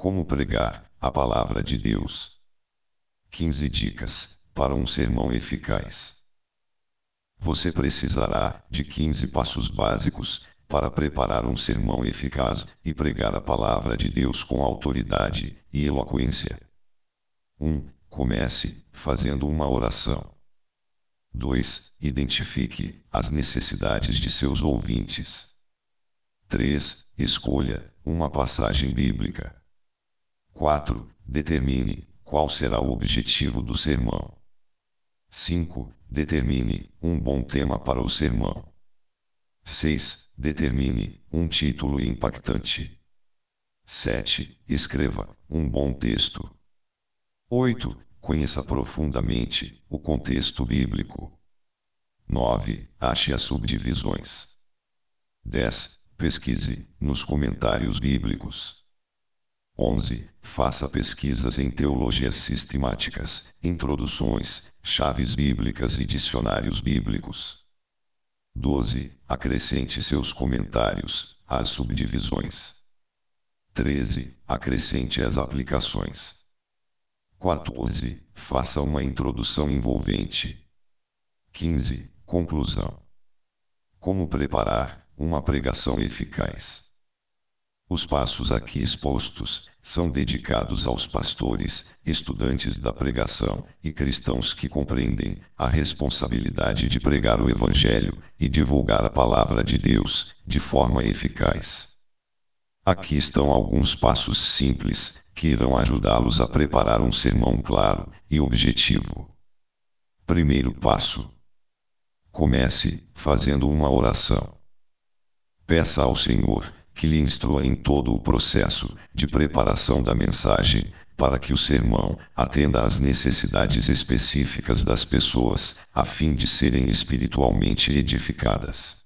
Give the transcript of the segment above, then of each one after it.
Como pregar a palavra de Deus. 15 dicas para um sermão eficaz. Você precisará de 15 passos básicos para preparar um sermão eficaz e pregar a palavra de Deus com autoridade e eloquência. 1. Comece fazendo uma oração. 2. Identifique as necessidades de seus ouvintes. 3. Escolha uma passagem bíblica. 4. Determine qual será o objetivo do sermão. 5. Determine um bom tema para o sermão. 6. Determine um título impactante. 7. Escreva um bom texto. 8. Conheça profundamente o contexto bíblico. 9. Ache as subdivisões. 10. Pesquise nos comentários bíblicos. 11. Faça pesquisas em teologias sistemáticas, introduções, chaves bíblicas e dicionários bíblicos. 12. Acrescente seus comentários às subdivisões. 13. Acrescente as aplicações. 14. Faça uma introdução envolvente. 15. Conclusão. Como preparar uma pregação eficaz. Os passos aqui expostos são dedicados aos pastores, estudantes da pregação e cristãos que compreendem a responsabilidade de pregar o Evangelho e divulgar a palavra de Deus de forma eficaz. Aqui estão alguns passos simples que irão ajudá-los a preparar um sermão claro e objetivo. Primeiro passo: comece fazendo uma oração. Peça ao Senhor que lhe instrua em todo o processo de preparação da mensagem, para que o sermão atenda às necessidades específicas das pessoas, a fim de serem espiritualmente edificadas.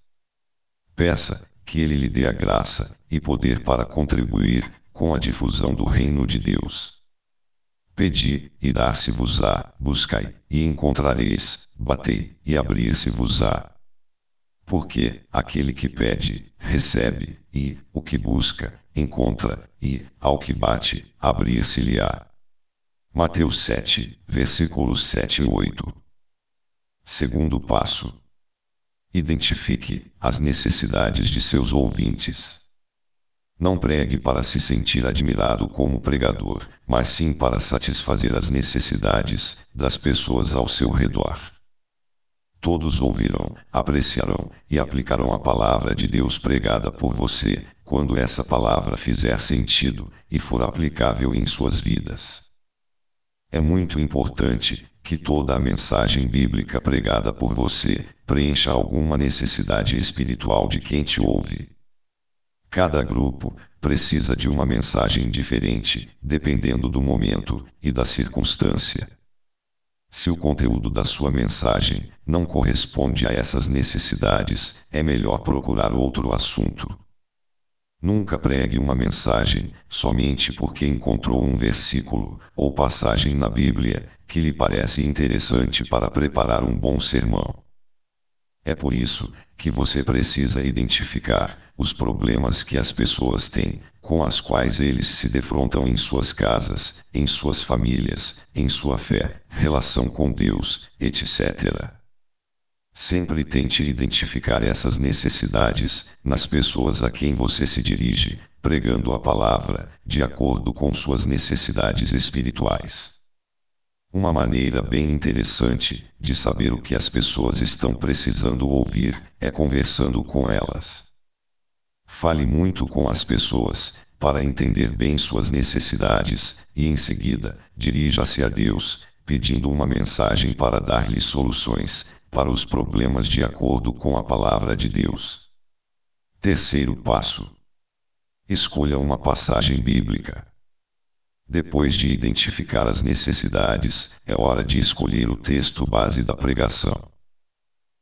Peça que ele lhe dê a graça e poder para contribuir com a difusão do reino de Deus. Pedi, e dar-se-vos-á, buscai, e encontrareis, batei, e abrir-se-vos-á. Porque aquele que pede, recebe, e o que busca, encontra, e ao que bate, abrir-se-lhe-á. Mateus 7, versículos 7 e 8. Segundo passo: identifique as necessidades de seus ouvintes. Não pregue para se sentir admirado como pregador, mas sim para satisfazer as necessidades das pessoas ao seu redor. Todos ouvirão, apreciarão e aplicarão a palavra de Deus pregada por você, quando essa palavra fizer sentido e for aplicável em suas vidas. É muito importante que toda a mensagem bíblica pregada por você preencha alguma necessidade espiritual de quem te ouve. Cada grupo precisa de uma mensagem diferente, dependendo do momento e da circunstância. Se o conteúdo da sua mensagem não corresponde a essas necessidades, é melhor procurar outro assunto. Nunca pregue uma mensagem somente porque encontrou um versículo ou passagem na Bíblia que lhe parece interessante para preparar um bom sermão. É por isso que você precisa identificar os problemas que as pessoas têm, com as quais eles se defrontam em suas casas, em suas famílias, em sua fé, relação com Deus, etc. Sempre tente identificar essas necessidades nas pessoas a quem você se dirige, pregando a palavra, de acordo com suas necessidades espirituais. Uma maneira bem interessante de saber o que as pessoas estão precisando ouvir é conversando com elas. Fale muito com as pessoas, para entender bem suas necessidades, e em seguida, dirija-se a Deus, pedindo uma mensagem para dar-lhe soluções para os problemas de acordo com a palavra de Deus. Terceiro passo: escolha uma passagem bíblica. Depois de identificar as necessidades, é hora de escolher o texto base da pregação.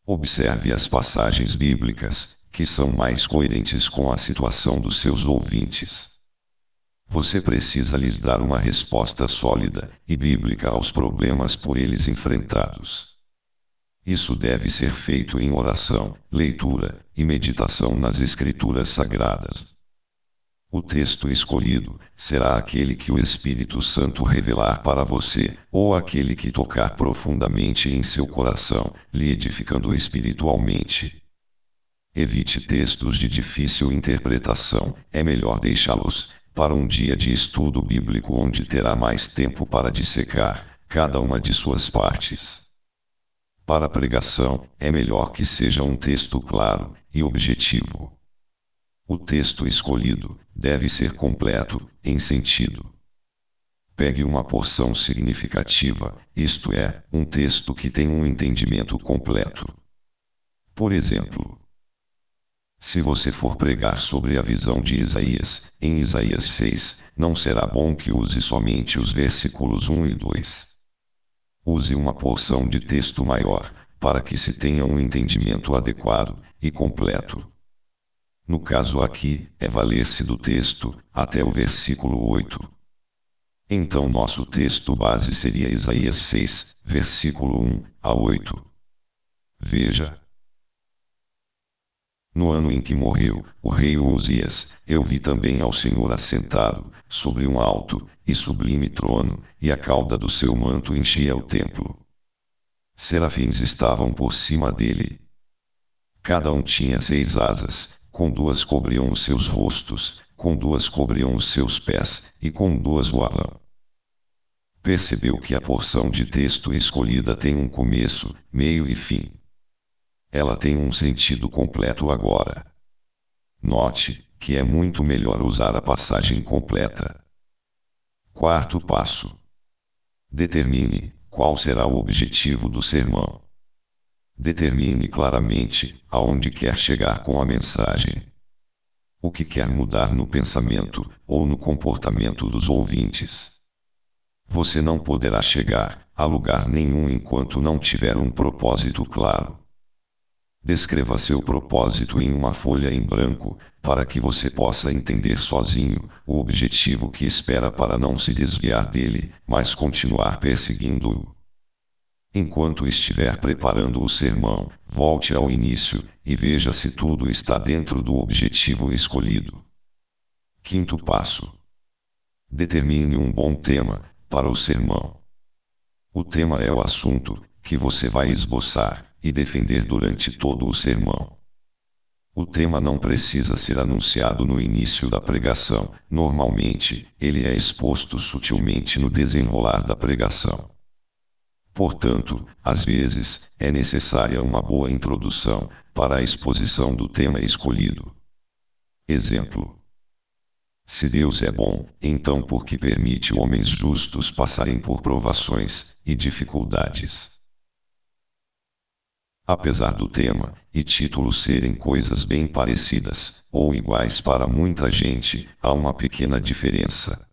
Observe as passagens bíblicas, que são mais coerentes com a situação dos seus ouvintes. Você precisa lhes dar uma resposta sólida e bíblica aos problemas por eles enfrentados. Isso deve ser feito em oração, leitura e meditação nas Escrituras Sagradas. O texto escolhido será aquele que o Espírito Santo revelar para você, ou aquele que tocar profundamente em seu coração, lhe edificando espiritualmente. Evite textos de difícil interpretação, é melhor deixá-los para um dia de estudo bíblico onde terá mais tempo para dissecar cada uma de suas partes. Para pregação, é melhor que seja um texto claro e objetivo. O texto escolhido deve ser completo, em sentido. Pegue uma porção significativa, isto é, um texto que tem um entendimento completo. Por exemplo, se você for pregar sobre a visão de Isaías, em Isaías 6, não será bom que use somente os versículos 1 e 2. Use uma porção de texto maior, para que se tenha um entendimento adequado e completo. No caso aqui, é valer-se do texto, até o versículo 8. Então nosso texto base seria Isaías 6, versículo 1 a 8. Veja. No ano em que morreu o rei Uzias, eu vi também ao Senhor assentado, sobre um alto e sublime trono, e a cauda do seu manto enchia o templo. Serafins estavam por cima dele. Cada um tinha seis asas, com duas cobriam os seus rostos, com duas cobriam os seus pés, e com duas voavam. Percebeu que a porção de texto escolhida tem um começo, meio e fim. Ela tem um sentido completo agora. Note que é muito melhor usar a passagem completa. Quarto passo: determine qual será o objetivo do sermão. Determine claramente aonde quer chegar com a mensagem. O que quer mudar no pensamento ou no comportamento dos ouvintes. Você não poderá chegar a lugar nenhum enquanto não tiver um propósito claro. Descreva seu propósito em uma folha em branco, para que você possa entender sozinho o objetivo que espera para não se desviar dele, mas continuar perseguindo-o. Enquanto estiver preparando o sermão, volte ao início e veja se tudo está dentro do objetivo escolhido. Quinto passo: determine um bom tema para o sermão. O tema é o assunto que você vai esboçar e defender durante todo o sermão. O tema não precisa ser anunciado no início da pregação, normalmente, ele é exposto sutilmente no desenrolar da pregação. Portanto, às vezes, é necessária uma boa introdução para a exposição do tema escolhido. Exemplo: Se Deus é bom, então por que permite homens justos passarem por provações e dificuldades? Apesar do tema e título serem coisas bem parecidas ou iguais para muita gente, há uma pequena diferença.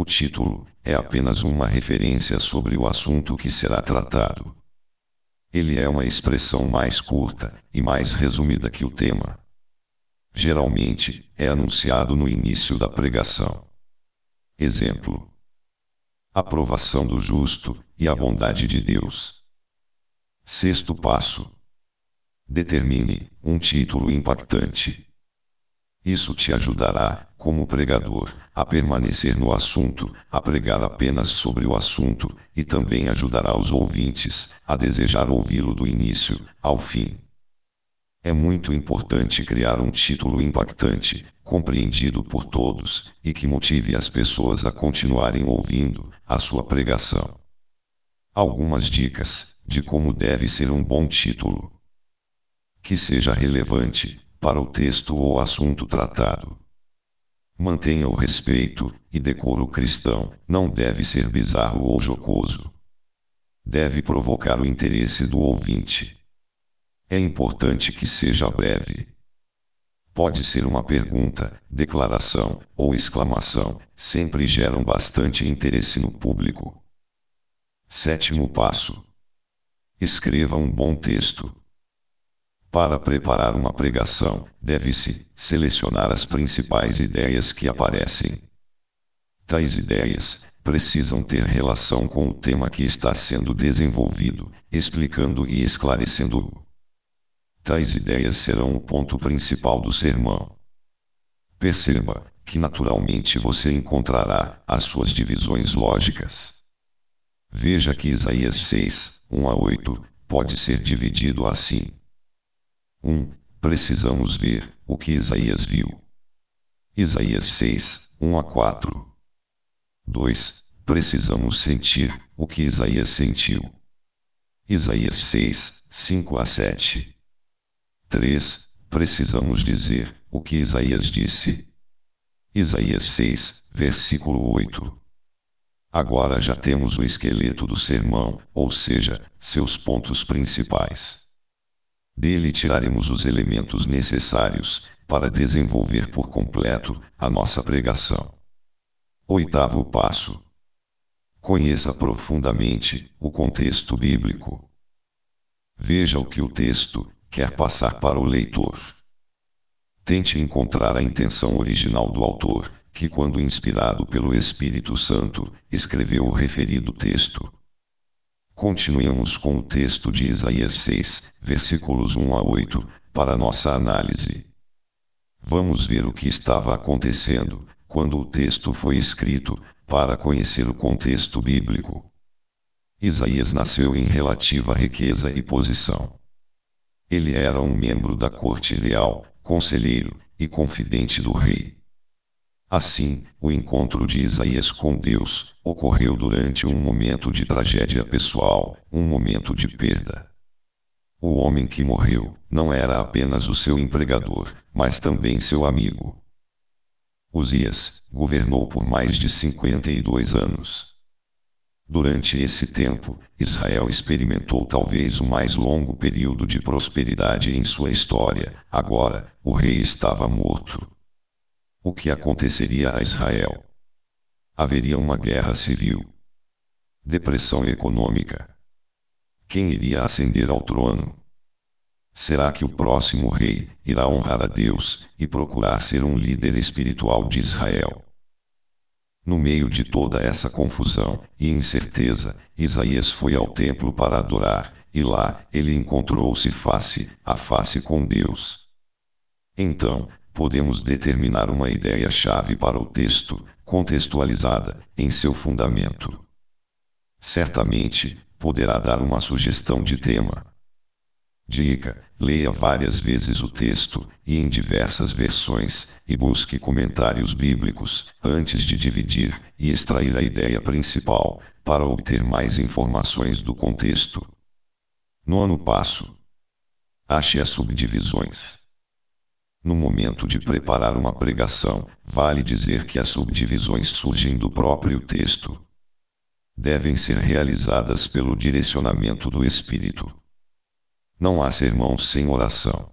O título é apenas uma referência sobre o assunto que será tratado. Ele é uma expressão mais curta e mais resumida que o tema. Geralmente, é anunciado no início da pregação. Exemplo: Aprovação do justo e a bondade de Deus. Sexto passo: Determine um título impactante. Isso te ajudará, como pregador, a permanecer no assunto, a pregar apenas sobre o assunto, e também ajudará os ouvintes a desejar ouvi-lo do início ao fim. É muito importante criar um título impactante, compreendido por todos, e que motive as pessoas a continuarem ouvindo a sua pregação. Algumas dicas de como deve ser um bom título. Que seja relevante, para o texto ou assunto tratado. Mantenha o respeito e decoro cristão, não deve ser bizarro ou jocoso. Deve provocar o interesse do ouvinte. É importante que seja breve. Pode ser uma pergunta, declaração ou exclamação, sempre geram bastante interesse no público. Sétimo passo: escreva um bom texto. Para preparar uma pregação, deve-se selecionar as principais ideias que aparecem. Tais ideias precisam ter relação com o tema que está sendo desenvolvido, explicando e esclarecendo-o. Tais ideias serão o ponto principal do sermão. Perceba que naturalmente você encontrará as suas divisões lógicas. Veja que Isaías 6, 1 a 8, pode ser dividido assim. 1. Precisamos ver o que Isaías viu. Isaías 6, 1 a 4. 2. Precisamos sentir o que Isaías sentiu. Isaías 6, 5 a 7. 3. Precisamos dizer o que Isaías disse. Isaías 6, versículo 8. Agora já temos o esqueleto do sermão, ou seja, seus pontos principais. Dele tiraremos os elementos necessários para desenvolver por completo a nossa pregação. Oitavo passo: Conheça profundamente o contexto bíblico. Veja o que o texto quer passar para o leitor. Tente encontrar a intenção original do autor, que, quando inspirado pelo Espírito Santo, escreveu o referido texto. Continuemos com o texto de Isaías 6, versículos 1 a 8, para nossa análise. Vamos ver o que estava acontecendo quando o texto foi escrito, para conhecer o contexto bíblico. Isaías nasceu em relativa riqueza e posição. Ele era um membro da corte real, conselheiro e confidente do rei. Assim, o encontro de Isaías com Deus ocorreu durante um momento de tragédia pessoal, um momento de perda. O homem que morreu não era apenas o seu empregador, mas também seu amigo. Uzias governou por mais de 52 anos. Durante esse tempo, Israel experimentou talvez o mais longo período de prosperidade em sua história. Agora, o rei estava morto. O que aconteceria a Israel? Haveria uma guerra civil. Depressão econômica. Quem iria ascender ao trono? Será que o próximo rei irá honrar a Deus e procurar ser um líder espiritual de Israel? No meio de toda essa confusão e incerteza, Isaías foi ao templo para adorar, e lá ele encontrou-se face a face com Deus. Então, podemos determinar uma ideia-chave para o texto, contextualizada em seu fundamento. Certamente, poderá dar uma sugestão de tema. Dica: leia várias vezes o texto, e em diversas versões, e busque comentários bíblicos, antes de dividir e extrair a ideia principal, para obter mais informações do contexto. Nono passo: ache as subdivisões. No momento de preparar uma pregação, vale dizer que as subdivisões surgem do próprio texto. Devem ser realizadas pelo direcionamento do Espírito. Não há sermão sem oração.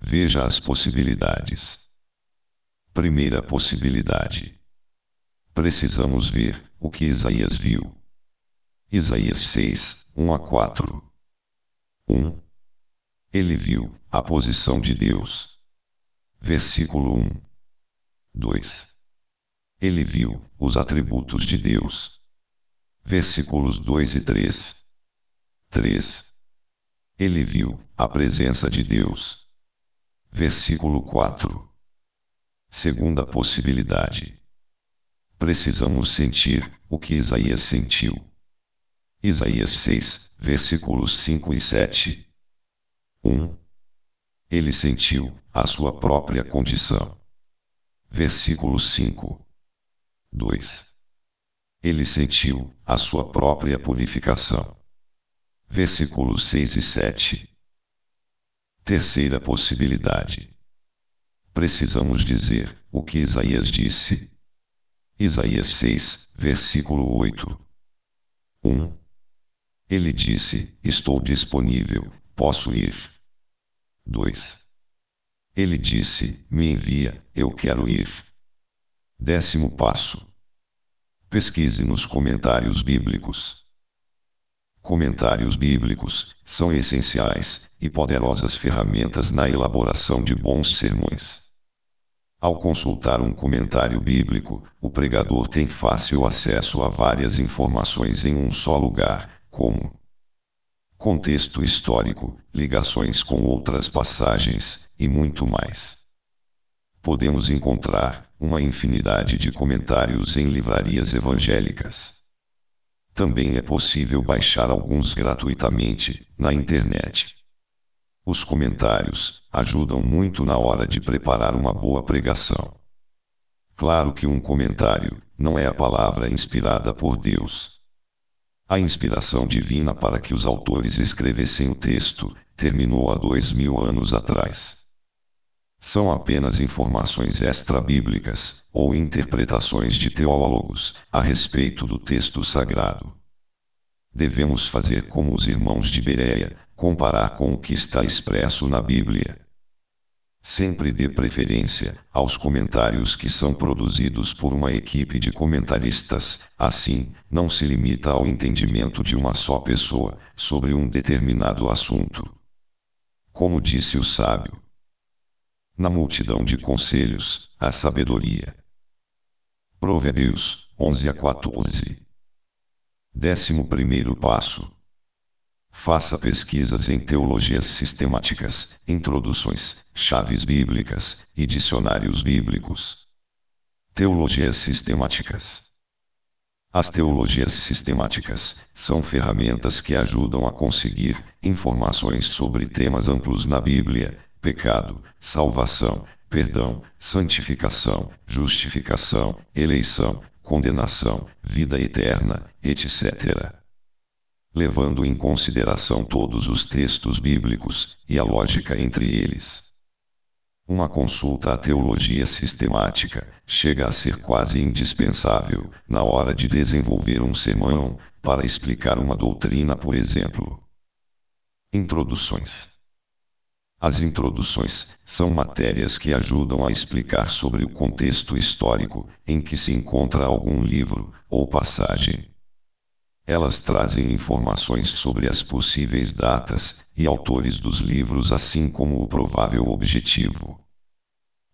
Veja as possibilidades. Primeira possibilidade. Precisamos ver o que Isaías viu. Isaías 6, 1 a 4. 1. Ele viu a posição de Deus. Versículo 1. 2. Ele viu os atributos de Deus. Versículos 2 e 3. 3. Ele viu a presença de Deus. Versículo 4. Segunda possibilidade. Precisamos sentir o que Isaías sentiu. Isaías 6, versículos 5 e 7. 1. Ele sentiu a sua própria condição. Versículo 5. 2. Ele sentiu a sua própria purificação versículos 6 e 7. Terceira possibilidade. Precisamos dizer o que Isaías disse. Isaías 6, versículo 8. 1. Ele disse: Estou disponível, posso ir. 2. Ele disse: Me envia, eu quero ir. Décimo passo. Pesquise nos comentários bíblicos. Comentários bíblicos são essenciais e poderosas ferramentas na elaboração de bons sermões. Ao consultar um comentário bíblico, o pregador tem fácil acesso a várias informações em um só lugar, como contexto histórico, ligações com outras passagens, e muito mais. podemos encontrar uma infinidade de comentários em livrarias evangélicas. Também é possível baixar alguns gratuitamente na internet. Os comentários ajudam muito na hora de preparar uma boa pregação. Claro que um comentário não é a palavra inspirada por Deus. A inspiração divina para que os autores escrevessem o texto terminou há dois mil anos atrás. São apenas informações extra-bíblicas, ou interpretações de teólogos, a respeito do texto sagrado. Devemos fazer como os irmãos de Bereia, comparar com o que está expresso na Bíblia. Sempre dê preferência aos comentários que são produzidos por uma equipe de comentaristas, assim, não se limita ao entendimento de uma só pessoa sobre um determinado assunto. Como disse o sábio, na multidão de conselhos, a sabedoria. Provérbios 11 a 14. Décimo primeiro passo. Faça pesquisas em teologias sistemáticas, introduções, chaves bíblicas e dicionários bíblicos. Teologias sistemáticas. As teologias sistemáticas são ferramentas que ajudam a conseguir informações sobre temas amplos na Bíblia, pecado, salvação, perdão, santificação, justificação, eleição, condenação, vida eterna, etc levando em consideração todos os textos bíblicos e a lógica entre eles. Uma consulta à teologia sistemática chega a ser quase indispensável na hora de desenvolver um sermão para explicar uma doutrina, por exemplo. Introduções. As introduções são matérias que ajudam a explicar sobre o contexto histórico em que se encontra algum livro ou passagem. Elas trazem informações sobre as possíveis datas e autores dos livros, assim como o provável objetivo.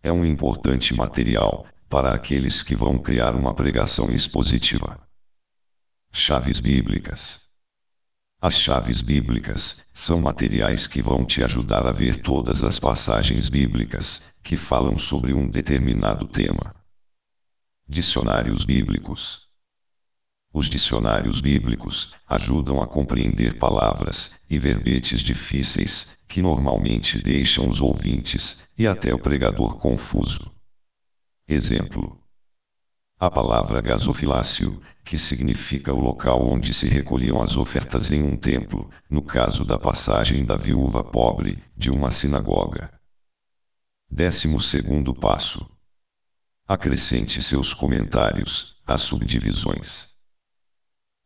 É um importante material para aqueles que vão criar uma pregação expositiva. Chaves bíblicas. As chaves bíblicas são materiais que vão te ajudar a ver todas as passagens bíblicas que falam sobre um determinado tema. Dicionários bíblicos. Os dicionários bíblicos ajudam a compreender palavras e verbetes difíceis, que normalmente deixam os ouvintes e até o pregador confuso. Exemplo: a palavra gasofilácio, que significa o local onde se recolhiam as ofertas em um templo, no caso da passagem da viúva pobre, de uma sinagoga. Décimo segundo passo. Acrescente seus comentários às subdivisões.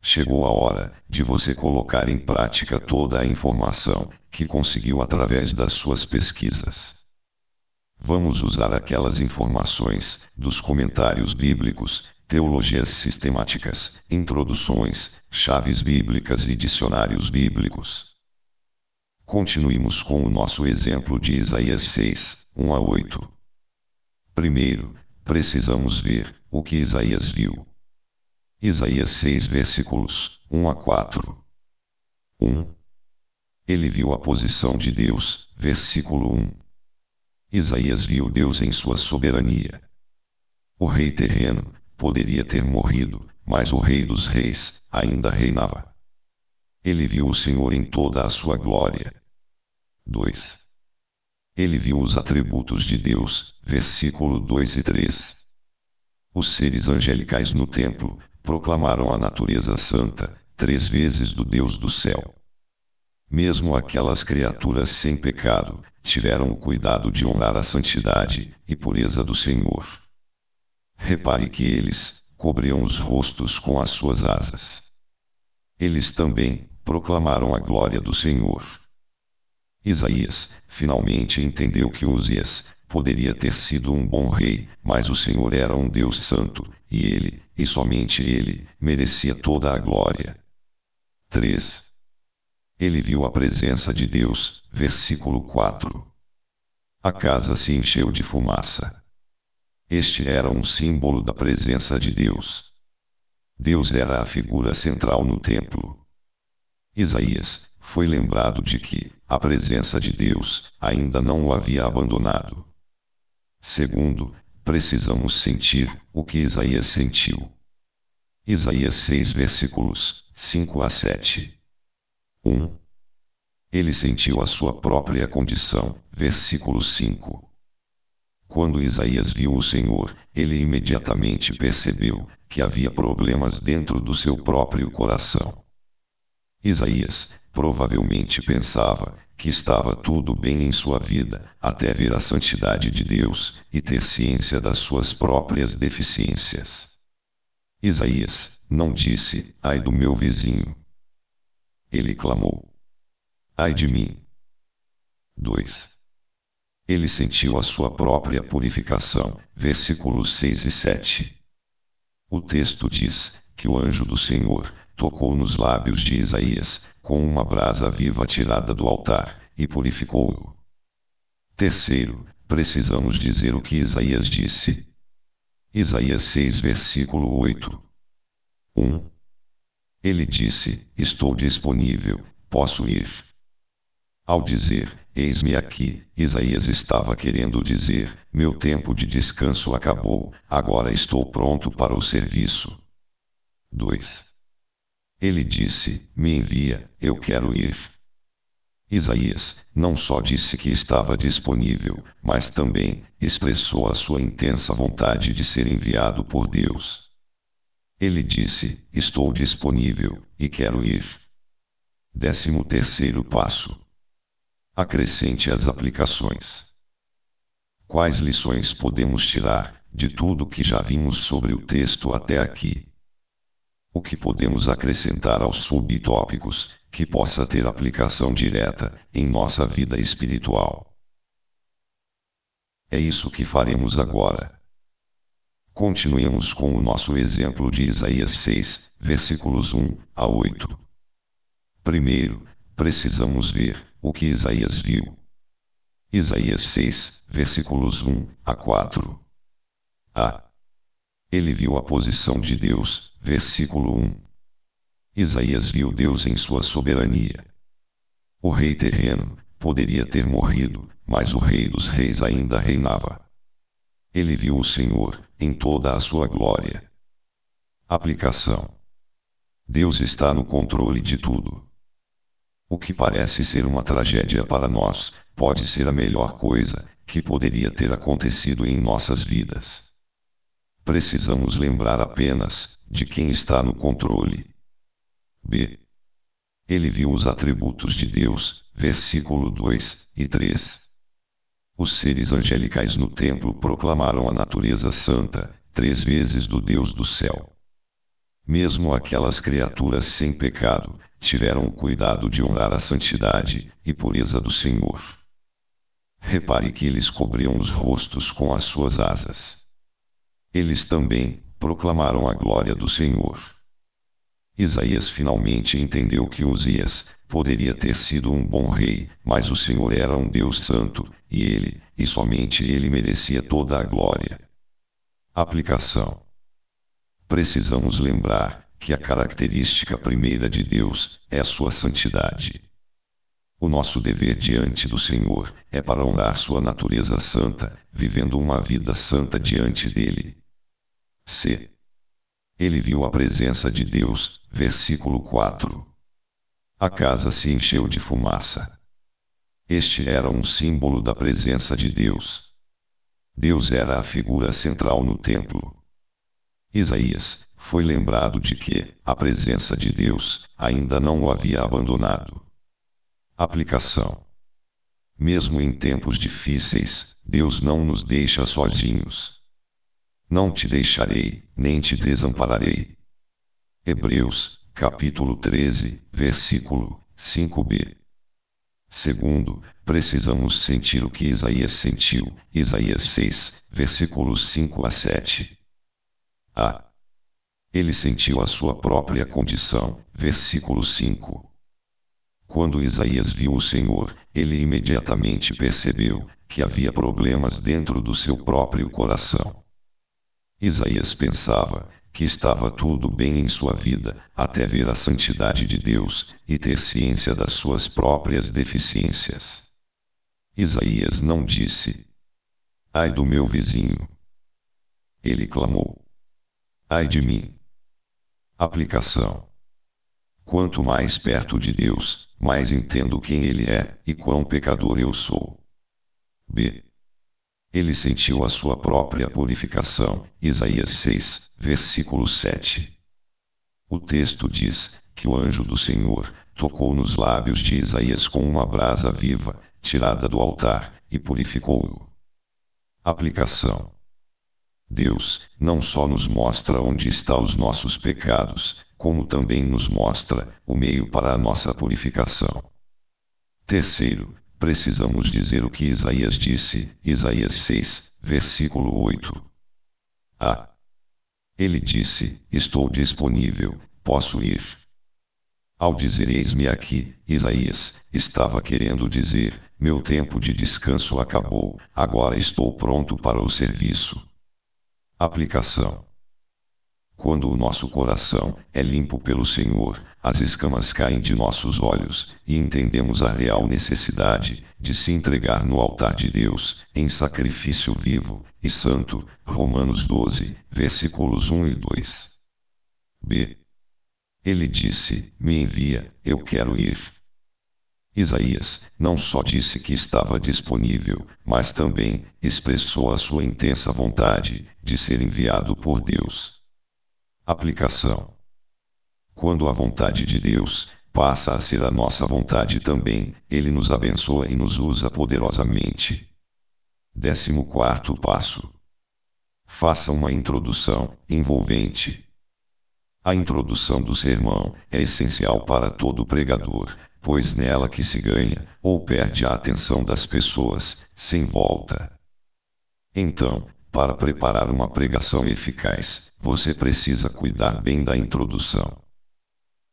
Chegou a hora de você colocar em prática toda a informação que conseguiu através das suas pesquisas. Vamos usar aquelas informações dos comentários bíblicos, teologias sistemáticas, introduções, chaves bíblicas e dicionários bíblicos. Continuemos com o nosso exemplo de Isaías 6, 1 a 8. Primeiro, precisamos ver o que Isaías viu. Isaías 6 versículos 1 a 4. 1. Ele viu a posição de Deus, versículo 1. Isaías viu Deus em sua soberania. O rei terreno poderia ter morrido, mas o rei dos reis ainda reinava. Ele viu o Senhor em toda a sua glória. 2. Ele viu os atributos de Deus, versículo 2 e 3. Os seres angelicais no templo proclamaram a natureza santa, três vezes do Deus do céu. Mesmo aquelas criaturas sem pecado, tiveram o cuidado de honrar a santidade e pureza do Senhor. Repare que eles cobriam os rostos com as suas asas. Eles também proclamaram a glória do Senhor. Isaías finalmente entendeu que Uzias poderia ter sido um bom rei, mas o Senhor era um Deus santo, e ele, e somente ele, merecia toda a glória. 3. Ele viu a presença de Deus, versículo 4. A casa se encheu de fumaça. Este era um símbolo da presença de Deus. Deus era a figura central no templo. Isaías foi lembrado de que a presença de Deus ainda não o havia abandonado. Segundo, precisamos sentir o que Isaías sentiu. Isaías 6 versículos 5 a 7. 1. Ele sentiu a sua própria condição. Versículo 5. Quando Isaías viu o Senhor, ele imediatamente percebeu que havia problemas dentro do seu próprio coração. Isaías, provavelmente pensava que estava tudo bem em sua vida, até ver a santidade de Deus e ter ciência das suas próprias deficiências. Isaías não disse, ai do meu vizinho. Ele clamou, ai de mim. 2. Ele sentiu a sua própria purificação. Versículos 6 e 7. O texto diz que o anjo do Senhor tocou nos lábios de Isaías, com uma brasa viva tirada do altar, e purificou-o. Terceiro, precisamos dizer o que Isaías disse. Isaías 6, versículo 8. 1. Ele disse: Estou disponível, posso ir. Ao dizer, Eis-me aqui, Isaías estava querendo dizer: Meu tempo de descanso acabou, agora estou pronto para o serviço. 2. Ele disse: Me envia, eu quero ir. Isaías não só disse que estava disponível, mas também expressou a sua intensa vontade de ser enviado por Deus. Ele disse: Estou disponível e quero ir. Décimo terceiro passo Acrescente as aplicações. Quais lições podemos tirar de tudo que já vimos sobre o texto até aqui? O que podemos acrescentar aos subtópicos que possa ter aplicação direta em nossa vida espiritual? É isso que faremos agora. Continuemos com o nosso exemplo de Isaías 6, versículos 1 a 8. Primeiro, precisamos ver o que Isaías viu. Isaías 6, versículos 1 a 4. A. Ele viu a posição de Deus, versículo 1. Isaías viu Deus em sua soberania. O rei terreno poderia ter morrido, mas o rei dos reis ainda reinava. Ele viu o Senhor em toda a sua glória. Aplicação: Deus está no controle de tudo. O que parece ser uma tragédia para nós, pode ser a melhor coisa que poderia ter acontecido em nossas vidas. Precisamos lembrar apenas de quem está no controle. B. Ele viu os atributos de Deus, versículo 2 e 3. Os seres angelicais no templo proclamaram a natureza santa, três vezes do Deus do céu. Mesmo aquelas criaturas sem pecado, tiveram o cuidado de honrar a santidade e pureza do Senhor. Repare que eles cobriam os rostos com as suas asas. Eles também proclamaram a glória do Senhor. Isaías finalmente entendeu que Uzias poderia ter sido um bom rei, mas o Senhor era um Deus santo, e ele, e somente ele merecia toda a glória. Aplicação: Precisamos lembrar que a característica primeira de Deus é a sua santidade. O nosso dever diante do Senhor é para honrar sua natureza santa, vivendo uma vida santa diante dele. C. Ele viu a presença de Deus, versículo 4. A casa se encheu de fumaça. Este era um símbolo da presença de Deus. Deus era a figura central no templo. Isaías foi lembrado de que a presença de Deus ainda não o havia abandonado. Aplicação: Mesmo em tempos difíceis, Deus não nos deixa sozinhos. Não te deixarei, nem te desampararei. Hebreus, capítulo 13, versículo 5b. Segundo, precisamos sentir o que Isaías sentiu, Isaías 6, versículos 5 a 7. A. Ele sentiu a sua própria condição. Versículo 5. Quando Isaías viu o Senhor, ele imediatamente percebeu que havia problemas dentro do seu próprio coração. Isaías pensava que estava tudo bem em sua vida, até ver a santidade de Deus e ter ciência das suas próprias deficiências. Isaías não disse: Ai do meu vizinho. Ele clamou. Ai de mim. Aplicação. Quanto mais perto de Deus, mais entendo quem Ele é e quão pecador eu sou. B. Ele sentiu a sua própria purificação. Isaías 6, versículo 7. O texto diz que o anjo do Senhor tocou nos lábios de Isaías com uma brasa viva, tirada do altar, e purificou-o. Aplicação. Deus não só nos mostra onde estão os nossos pecados, como também nos mostra o meio para a nossa purificação. Terceiro, precisamos dizer o que Isaías disse, Isaías 6, versículo 8. A. Ele disse: Estou disponível, posso ir. Ao dizer eis-me aqui, Isaías estava querendo dizer: Meu tempo de descanso acabou, agora estou pronto para o serviço. Aplicação: Quando o nosso coração é limpo pelo Senhor, as escamas caem de nossos olhos e entendemos a real necessidade de se entregar no altar de Deus, em sacrifício vivo e santo. Romanos 12, versículos 1 e 2. B. Ele disse: Me envia, eu quero ir. Isaías não só disse que estava disponível, mas também expressou a sua intensa vontade de ser enviado por Deus. Aplicação: Quando a vontade de Deus passa a ser a nossa vontade também, Ele nos abençoa e nos usa poderosamente. 14 passo: Faça uma introdução envolvente. A introdução do sermão é essencial para todo pregador, pois nela que se ganha, ou perde a atenção das pessoas, sem volta. Então, para preparar uma pregação eficaz, você precisa cuidar bem da introdução.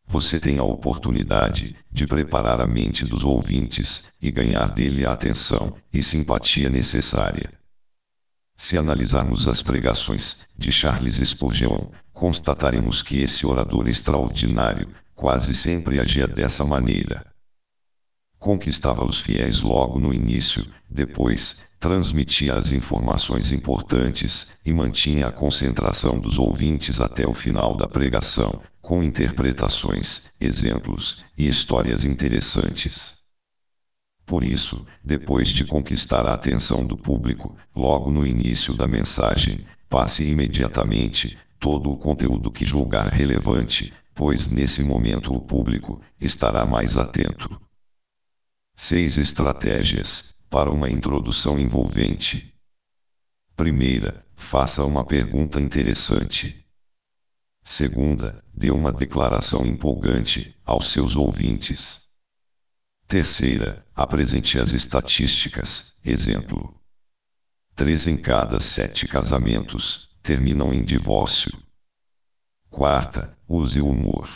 Você tem a oportunidade de preparar a mente dos ouvintes e ganhar dele a atenção e simpatia necessária. Se analisarmos as pregações de Charles Spurgeon, constataremos que esse orador extraordinário quase sempre agia dessa maneira. Conquistava os fiéis logo no início, depois, transmitia as informações importantes e mantinha a concentração dos ouvintes até o final da pregação, com interpretações, exemplos e histórias interessantes. Por isso, depois de conquistar a atenção do público, logo no início da mensagem, passe imediatamente todo o conteúdo que julgar relevante, pois nesse momento o público estará mais atento. 6 estratégias para uma introdução envolvente. Primeira, faça uma pergunta interessante. Segunda, dê uma declaração empolgante aos seus ouvintes. Terceira, apresente as estatísticas, exemplo. Três em cada sete casamentos terminam em divórcio. Quarta, use o humor.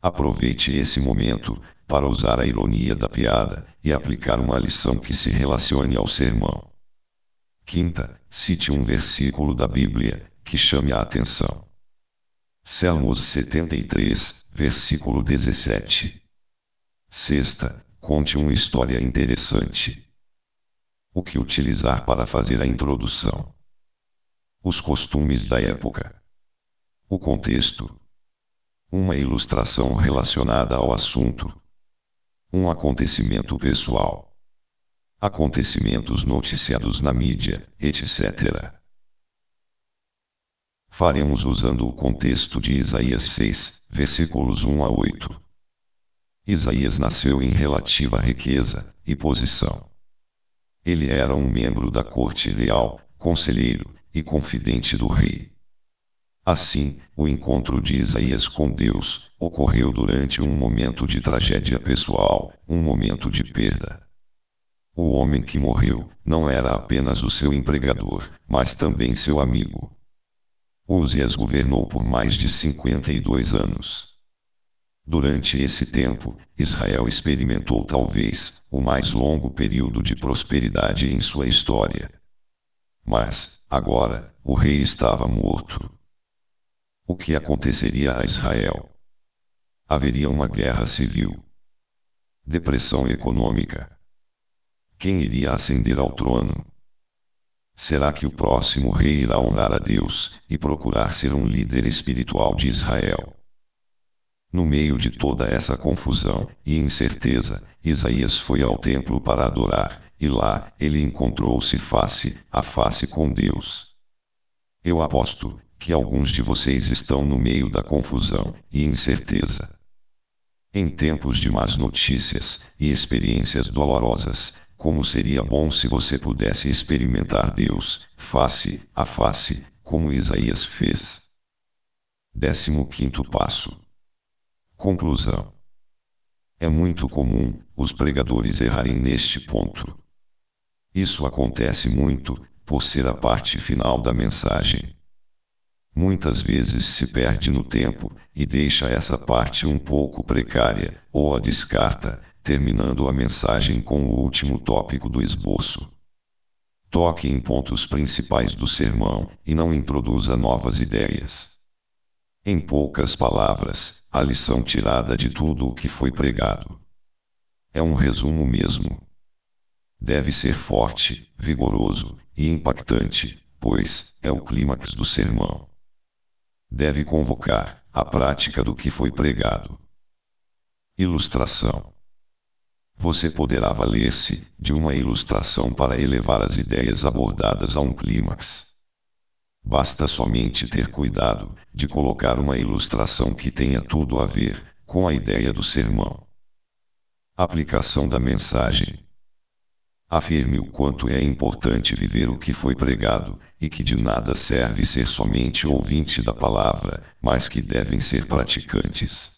Aproveite esse momento para usar a ironia da piada e aplicar uma lição que se relacione ao sermão. Quinta, cite um versículo da Bíblia que chame a atenção. Salmos 73, versículo 17. Sexta, conte uma história interessante. O que utilizar para fazer a introdução? Os costumes da época. O contexto. Uma ilustração relacionada ao assunto. Um acontecimento pessoal. Acontecimentos noticiados na mídia, etc. Faremos usando o contexto de Isaías 6, versículos 1 a 8. Isaías nasceu em relativa riqueza e posição. Ele era um membro da corte real, conselheiro e confidente do rei. Assim, o encontro de Isaías com Deus ocorreu durante um momento de tragédia pessoal, um momento de perda. O homem que morreu não era apenas o seu empregador, mas também seu amigo. Uzias governou por mais de 52 anos. Durante esse tempo, Israel experimentou talvez o mais longo período de prosperidade em sua história. Mas, agora, o rei estava morto. O que aconteceria a Israel? Haveria uma guerra civil. Depressão econômica. Quem iria ascender ao trono? Será que o próximo rei irá honrar a Deus e procurar ser um líder espiritual de Israel? No meio de toda essa confusão e incerteza, Isaías foi ao templo para adorar, e lá ele encontrou-se face a face com Deus. Eu aposto que alguns de vocês estão no meio da confusão e incerteza. Em tempos de más notícias e experiências dolorosas, como seria bom se você pudesse experimentar Deus, face a face, como Isaías fez. 15 quinto passo. Conclusão. É muito comum os pregadores errarem neste ponto. Isso acontece muito, por ser a parte final da mensagem. Muitas vezes se perde no tempo, e deixa essa parte um pouco precária, ou a descarta, terminando a mensagem com o último tópico do esboço. Toque em pontos principais do sermão, e não introduza novas ideias. Em poucas palavras, a lição tirada de tudo o que foi pregado. É um resumo mesmo. Deve ser forte, vigoroso e impactante, pois é o clímax do sermão. Deve convocar a prática do que foi pregado. Ilustração. Você poderá valer-se de uma ilustração para elevar as ideias abordadas a um clímax. Basta somente ter cuidado de colocar uma ilustração que tenha tudo a ver com a ideia do sermão. Aplicação da mensagem. Afirme o quanto é importante viver o que foi pregado, e que de nada serve ser somente ouvinte da palavra, mas que devem ser praticantes.